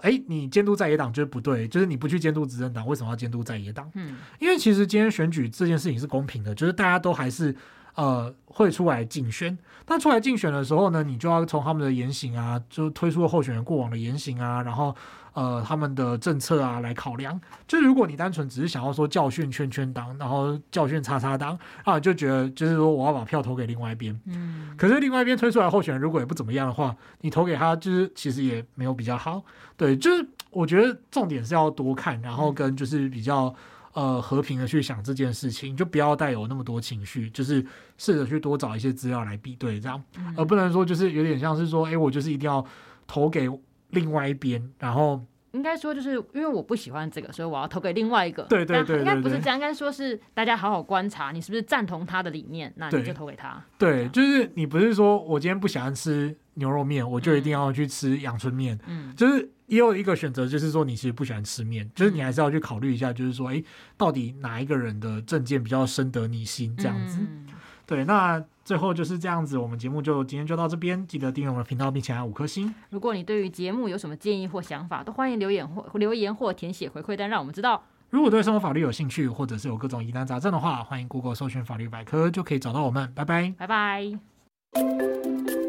哎，你监督在野党就是不对，就是你不去监督执政党，为什么要监督在野党？嗯，因为其实今天选举这件事情是公平的，就是大家都还是。呃，会出来竞选，但出来竞选的时候呢，你就要从他们的言行啊，就推出的候选人过往的言行啊，然后呃他们的政策啊来考量。就如果你单纯只是想要说教训圈圈党，然后教训叉叉党啊，就觉得就是说我要把票投给另外一边。嗯。可是另外一边推出来候选人如果也不怎么样的话，你投给他就是其实也没有比较好。对，就是我觉得重点是要多看，然后跟就是比较。呃，和平的去想这件事情，就不要带有那么多情绪，就是试着去多找一些资料来比对，这样，嗯、而不能说就是有点像是说，哎，我就是一定要投给另外一边，然后应该说就是因为我不喜欢这个，所以我要投给另外一个。对对应该不是这样，应该说是大家好好观察，你是不是赞同他的理念，那你就投给他。对，对，就是你不是说我今天不喜欢吃牛肉面，我就一定要去吃阳春面，嗯，就是。也有一个选择，就是说你其实不喜欢吃面，就是你还是要去考虑一下，就是说，哎，到底哪一个人的政见比较深得你心？这样子。嗯、对，那最后就是这样子，我们节目就今天就到这边，记得订阅我们的频道，并且按五颗星。如果你对于节目有什么建议或想法，都欢迎留言或 留言或填写回馈单，让我们知道。如果对生活法律有兴趣，或者是有各种疑难杂症的话，欢迎 Google 搜寻法律百科，就可以找到我们。拜拜，拜拜。